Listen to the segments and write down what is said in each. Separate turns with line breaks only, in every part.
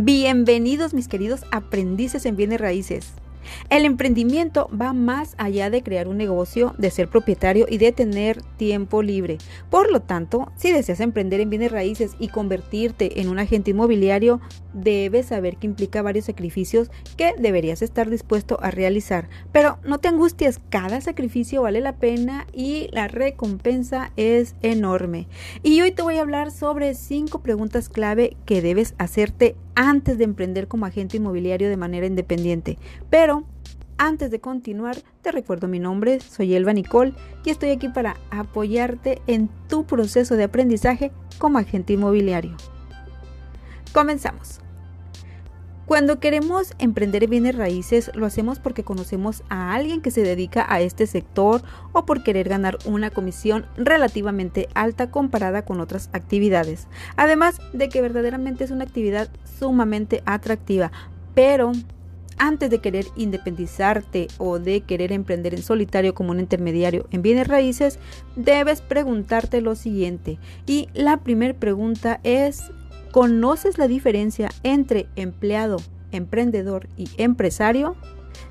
Bienvenidos mis queridos aprendices en bienes raíces. El emprendimiento va más allá de crear un negocio, de ser propietario y de tener tiempo libre. Por lo tanto, si deseas emprender en bienes raíces y convertirte en un agente inmobiliario, debes saber que implica varios sacrificios que deberías estar dispuesto a realizar. Pero no te angusties, cada sacrificio vale la pena y la recompensa es enorme. Y hoy te voy a hablar sobre cinco preguntas clave que debes hacerte antes de emprender como agente inmobiliario de manera independiente. Pero antes de continuar, te recuerdo mi nombre, soy Elba Nicole y estoy aquí para apoyarte en tu proceso de aprendizaje como agente inmobiliario. Comenzamos. Cuando queremos emprender bienes raíces, lo hacemos porque conocemos a alguien que se dedica a este sector o por querer ganar una comisión relativamente alta comparada con otras actividades. Además de que verdaderamente es una actividad sumamente atractiva, pero antes de querer independizarte o de querer emprender en solitario como un intermediario en bienes raíces, debes preguntarte lo siguiente. Y la primera pregunta es, ¿Conoces la diferencia entre empleado, emprendedor y empresario?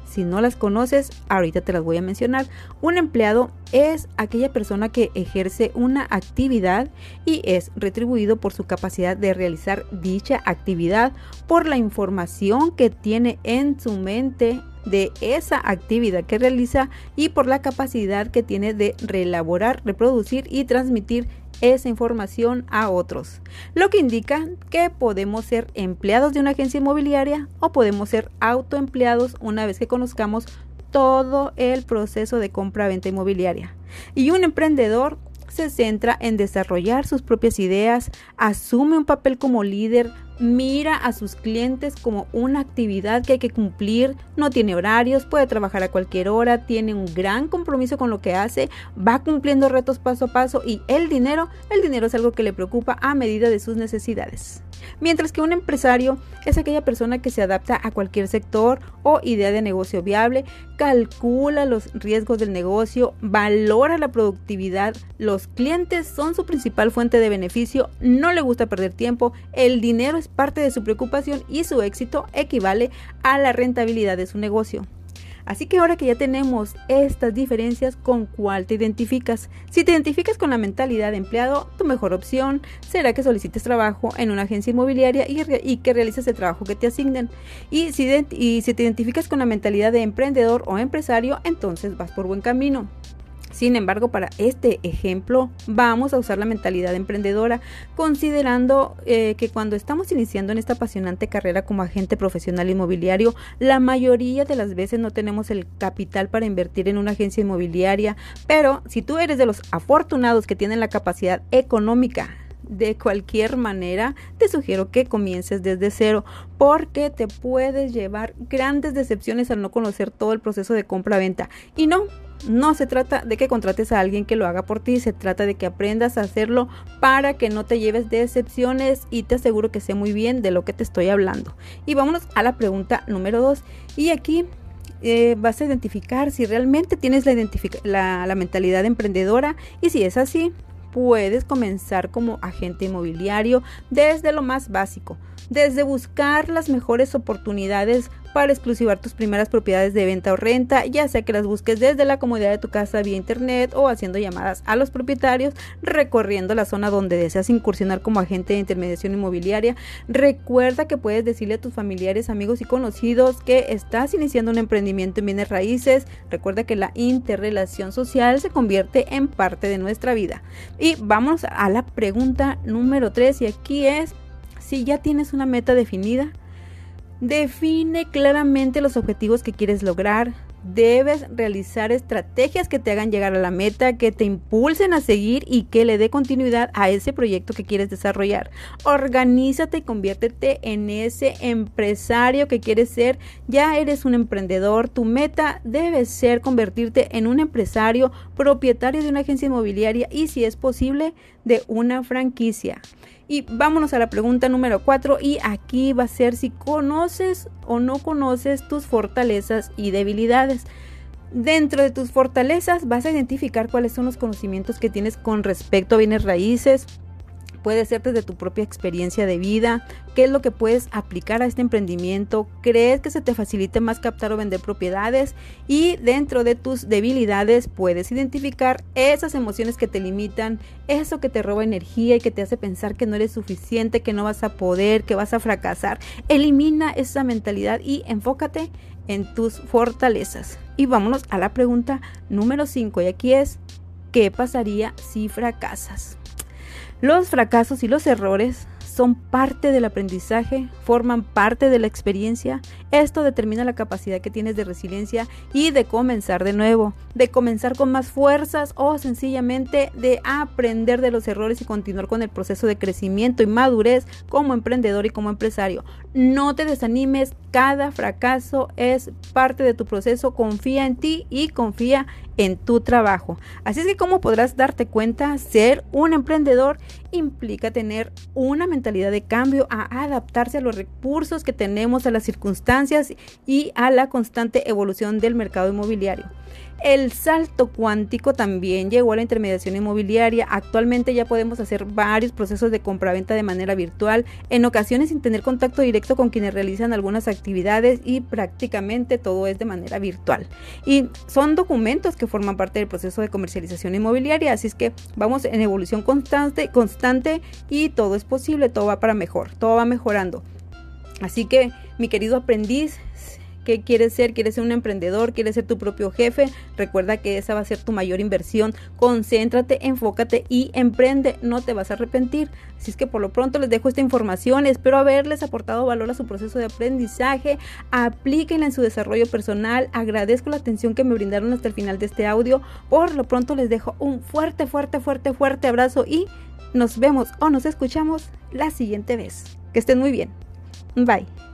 Si no las conoces, ahorita te las voy a mencionar. Un empleado es aquella persona que ejerce una actividad y es retribuido por su capacidad de realizar dicha actividad, por la información que tiene en su mente de esa actividad que realiza y por la capacidad que tiene de reelaborar, reproducir y transmitir esa información a otros, lo que indica que podemos ser empleados de una agencia inmobiliaria o podemos ser autoempleados una vez que conozcamos todo el proceso de compra-venta inmobiliaria. Y un emprendedor se centra en desarrollar sus propias ideas, asume un papel como líder, mira a sus clientes como una actividad que hay que cumplir, no tiene horarios, puede trabajar a cualquier hora, tiene un gran compromiso con lo que hace, va cumpliendo retos paso a paso y el dinero, el dinero es algo que le preocupa a medida de sus necesidades. Mientras que un empresario es aquella persona que se adapta a cualquier sector o idea de negocio viable, calcula los riesgos del negocio, valora la productividad, los clientes son su principal fuente de beneficio, no le gusta perder tiempo, el dinero es parte de su preocupación y su éxito equivale a la rentabilidad de su negocio. Así que ahora que ya tenemos estas diferencias, ¿con cuál te identificas? Si te identificas con la mentalidad de empleado, tu mejor opción será que solicites trabajo en una agencia inmobiliaria y, que realices el trabajo que te asignen. Y si, y si te identificas con la mentalidad de emprendedor o empresario, entonces vas por buen camino. Sin embargo, para este ejemplo vamos a usar la mentalidad emprendedora, considerando eh, que cuando estamos iniciando en esta apasionante carrera como agente profesional inmobiliario, la mayoría de las veces no tenemos el capital para invertir en una agencia inmobiliaria, pero si tú eres de los afortunados que tienen la capacidad económica de cualquier manera, te sugiero que comiences desde cero porque te puedes llevar grandes decepciones al no conocer todo el proceso de compra-venta. Y no, no se trata de que contrates a alguien que lo haga por ti, se trata de que aprendas a hacerlo para que no te lleves decepciones y te aseguro que sé muy bien de lo que te estoy hablando. Y vámonos a la pregunta número 2. Y aquí eh, vas a identificar si realmente tienes la, la mentalidad emprendedora y si es así, puedes comenzar como agente inmobiliario desde lo más básico, desde buscar las mejores oportunidades para exclusivar tus primeras propiedades de venta o renta, ya sea que las busques desde la comodidad de tu casa vía internet o haciendo llamadas a los propietarios, recorriendo la zona donde deseas incursionar como agente de intermediación inmobiliaria. Recuerda que puedes decirle a tus familiares, amigos y conocidos que estás iniciando un emprendimiento en bienes raíces. Recuerda que la interrelación social se convierte en parte de nuestra vida. Y vamos a la pregunta número 3 y aquí es si ya tienes una meta definida Define claramente los objetivos que quieres lograr. Debes realizar estrategias que te hagan llegar a la meta, que te impulsen a seguir y que le dé continuidad a ese proyecto que quieres desarrollar. Organízate y conviértete en ese empresario que quieres ser. Ya eres un emprendedor. Tu meta debe ser convertirte en un empresario propietario de una agencia inmobiliaria y si es posible de una franquicia. Y vámonos a la pregunta número 4 y aquí va a ser si conoces o no conoces tus fortalezas y debilidades. Dentro de tus fortalezas vas a identificar cuáles son los conocimientos que tienes con respecto a bienes raíces, Puede ser desde tu propia experiencia de vida, qué es lo que puedes aplicar a este emprendimiento, crees que se te facilite más captar o vender propiedades y dentro de tus debilidades puedes identificar esas emociones que te limitan, eso que te roba energía y que te hace pensar que no eres suficiente, que no vas a poder, que vas a fracasar. Elimina esa mentalidad y enfócate en tus fortalezas. Y vámonos a la pregunta número 5 y aquí es, ¿qué pasaría si fracasas? Los fracasos y los errores son parte del aprendizaje, forman parte de la experiencia. Esto determina la capacidad que tienes de resiliencia y de comenzar de nuevo, de comenzar con más fuerzas o sencillamente de aprender de los errores y continuar con el proceso de crecimiento y madurez como emprendedor y como empresario. No te desanimes, cada fracaso es parte de tu proceso, confía en ti y confía en tu trabajo. Así es que como podrás darte cuenta, ser un emprendedor implica tener una mentalidad de cambio, a adaptarse a los recursos que tenemos, a las circunstancias y a la constante evolución del mercado inmobiliario. El salto cuántico también llegó a la intermediación inmobiliaria. Actualmente ya podemos hacer varios procesos de compraventa de manera virtual, en ocasiones sin tener contacto directo con quienes realizan algunas actividades y prácticamente todo es de manera virtual. Y son documentos que forman parte del proceso de comercialización inmobiliaria, así es que vamos en evolución constante, constante y todo es posible, todo va para mejor, todo va mejorando. Así que, mi querido aprendiz, ¿Qué quieres ser? ¿Quieres ser un emprendedor? ¿Quieres ser tu propio jefe? Recuerda que esa va a ser tu mayor inversión. Concéntrate, enfócate y emprende. No te vas a arrepentir. Así es que por lo pronto les dejo esta información. Espero haberles aportado valor a su proceso de aprendizaje. Aplíquenla en su desarrollo personal. Agradezco la atención que me brindaron hasta el final de este audio. Por lo pronto les dejo un fuerte, fuerte, fuerte, fuerte abrazo y nos vemos o nos escuchamos la siguiente vez. Que estén muy bien. Bye.